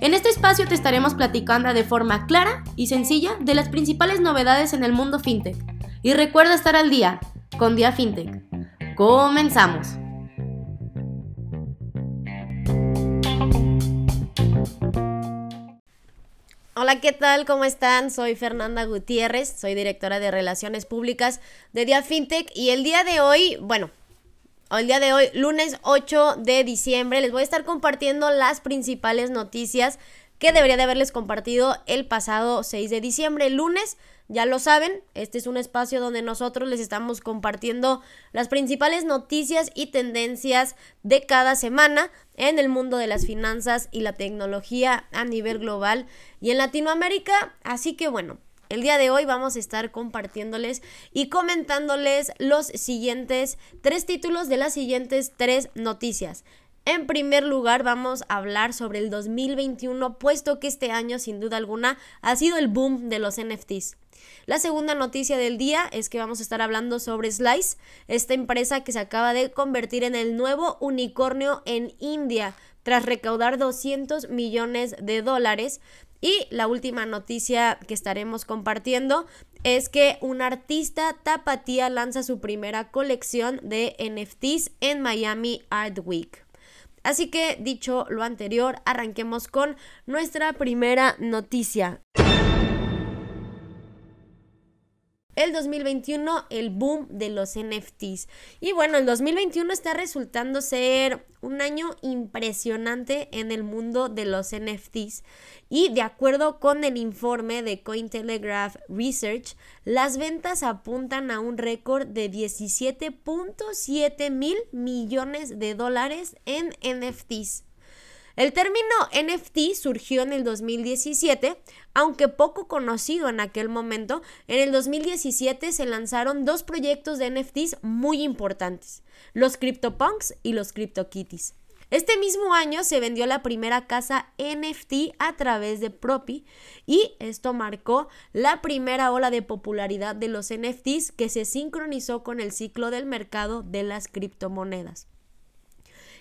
En este espacio te estaremos platicando de forma clara y sencilla de las principales novedades en el mundo FinTech. Y recuerda estar al día con Dia FinTech. Comenzamos. Hola, ¿qué tal? ¿Cómo están? Soy Fernanda Gutiérrez, soy directora de Relaciones Públicas de Dia FinTech y el día de hoy, bueno, el día de hoy, lunes 8 de diciembre, les voy a estar compartiendo las principales noticias que debería de haberles compartido el pasado 6 de diciembre, lunes. Ya lo saben, este es un espacio donde nosotros les estamos compartiendo las principales noticias y tendencias de cada semana en el mundo de las finanzas y la tecnología a nivel global y en Latinoamérica. Así que bueno, el día de hoy vamos a estar compartiéndoles y comentándoles los siguientes tres títulos de las siguientes tres noticias. En primer lugar, vamos a hablar sobre el 2021, puesto que este año, sin duda alguna, ha sido el boom de los NFTs. La segunda noticia del día es que vamos a estar hablando sobre Slice, esta empresa que se acaba de convertir en el nuevo unicornio en India tras recaudar 200 millones de dólares. Y la última noticia que estaremos compartiendo es que un artista tapatía lanza su primera colección de NFTs en Miami Art Week. Así que, dicho lo anterior, arranquemos con nuestra primera noticia. El 2021 el boom de los NFTs. Y bueno, el 2021 está resultando ser un año impresionante en el mundo de los NFTs. Y de acuerdo con el informe de Cointelegraph Research, las ventas apuntan a un récord de 17.7 mil millones de dólares en NFTs. El término NFT surgió en el 2017, aunque poco conocido en aquel momento. En el 2017 se lanzaron dos proyectos de NFTs muy importantes, los CryptoPunks y los CryptoKitties. Este mismo año se vendió la primera casa NFT a través de Propi y esto marcó la primera ola de popularidad de los NFTs que se sincronizó con el ciclo del mercado de las criptomonedas.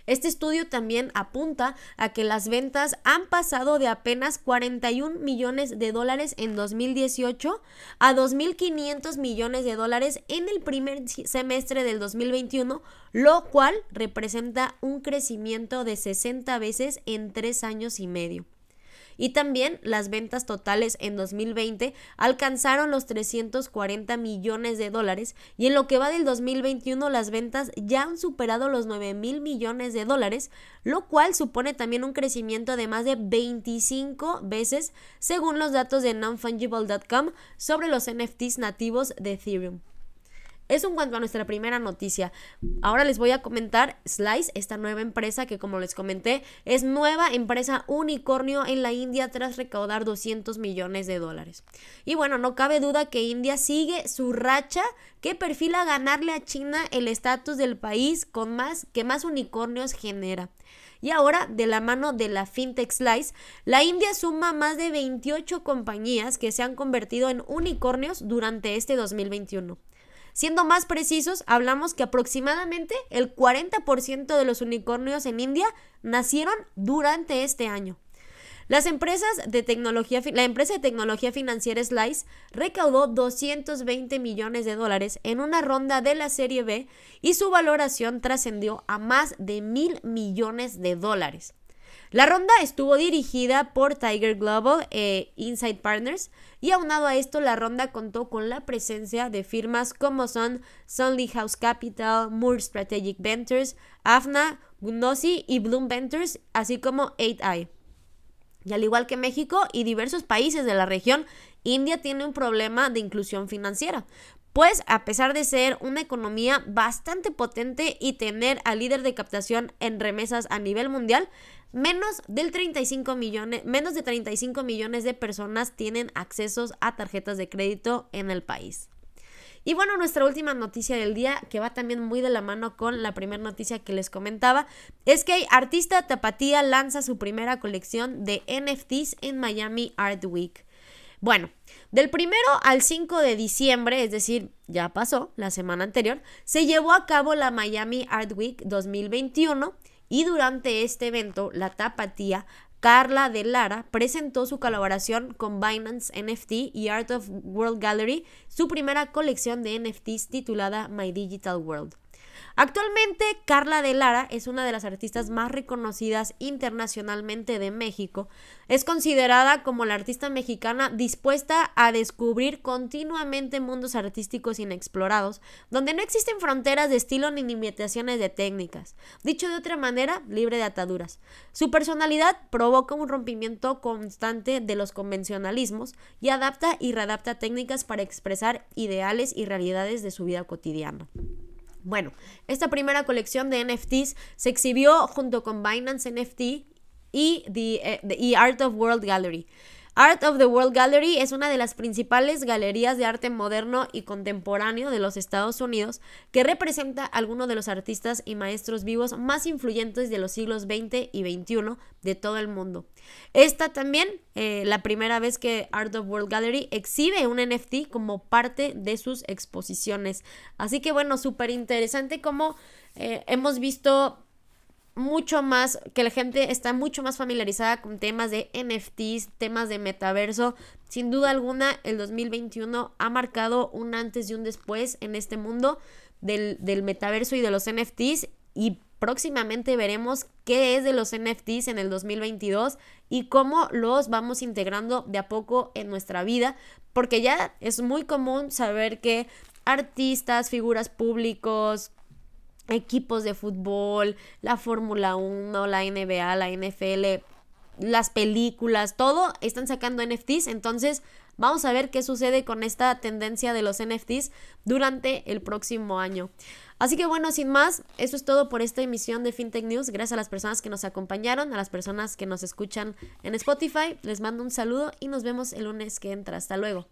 Este estudio también apunta a que las ventas han pasado de apenas 41 millones de dólares en 2018 a 2.500 millones de dólares en el primer semestre del 2021, lo cual representa un crecimiento de 60 veces en tres años y medio y también las ventas totales en 2020 alcanzaron los 340 millones de dólares y en lo que va del 2021 las ventas ya han superado los 9 mil millones de dólares, lo cual supone también un crecimiento de más de 25 veces según los datos de nonfungible.com sobre los NFTs nativos de Ethereum. Eso en cuanto a nuestra primera noticia. Ahora les voy a comentar Slice, esta nueva empresa que como les comenté es nueva empresa unicornio en la India tras recaudar 200 millones de dólares. Y bueno, no cabe duda que India sigue su racha que perfila ganarle a China el estatus del país con más que más unicornios genera. Y ahora, de la mano de la FinTech Slice, la India suma más de 28 compañías que se han convertido en unicornios durante este 2021. Siendo más precisos, hablamos que aproximadamente el 40% de los unicornios en India nacieron durante este año. Las empresas de tecnología, la empresa de tecnología financiera Slice recaudó 220 millones de dólares en una ronda de la serie B y su valoración trascendió a más de mil millones de dólares. La ronda estuvo dirigida por Tiger Global e Inside Partners y aunado a esto la ronda contó con la presencia de firmas como son Sunly House Capital, Moore Strategic Ventures, AFNA, Gnosi y Bloom Ventures, así como 8i. Y al igual que México y diversos países de la región, India tiene un problema de inclusión financiera, pues a pesar de ser una economía bastante potente y tener al líder de captación en remesas a nivel mundial, menos del 35 millones, menos de 35 millones de personas tienen accesos a tarjetas de crédito en el país. Y bueno, nuestra última noticia del día, que va también muy de la mano con la primera noticia que les comentaba, es que Artista Tapatía lanza su primera colección de NFTs en Miami Art Week. Bueno, del primero al 5 de diciembre, es decir, ya pasó la semana anterior, se llevó a cabo la Miami Art Week 2021 y durante este evento, la tapatía Carla de Lara presentó su colaboración con Binance NFT y Art of World Gallery, su primera colección de NFTs titulada My Digital World. Actualmente, Carla de Lara es una de las artistas más reconocidas internacionalmente de México. Es considerada como la artista mexicana dispuesta a descubrir continuamente mundos artísticos inexplorados, donde no existen fronteras de estilo ni limitaciones de técnicas. Dicho de otra manera, libre de ataduras. Su personalidad provoca un rompimiento constante de los convencionalismos y adapta y readapta técnicas para expresar ideales y realidades de su vida cotidiana. Bueno, esta primera colección de NFTs se exhibió junto con Binance NFT y, the, eh, Art of World Gallery. Art of the World Gallery es una de las principales galerías de arte moderno y contemporáneo de los Estados Unidos que representa a algunos de los artistas y maestros vivos más influyentes de los siglos XX y XXI de todo el mundo. Esta también, eh, la primera vez que Art of World Gallery exhibe un NFT como parte de sus exposiciones. Así que bueno, súper interesante como eh, hemos visto mucho más, que la gente está mucho más familiarizada con temas de NFTs, temas de metaverso. Sin duda alguna, el 2021 ha marcado un antes y un después en este mundo del, del metaverso y de los NFTs y próximamente veremos qué es de los NFTs en el 2022 y cómo los vamos integrando de a poco en nuestra vida, porque ya es muy común saber que artistas, figuras públicos, equipos de fútbol, la Fórmula 1, la NBA, la NFL, las películas, todo están sacando NFTs, entonces vamos a ver qué sucede con esta tendencia de los NFTs durante el próximo año. Así que bueno, sin más, eso es todo por esta emisión de FinTech News. Gracias a las personas que nos acompañaron, a las personas que nos escuchan en Spotify. Les mando un saludo y nos vemos el lunes que entra. Hasta luego.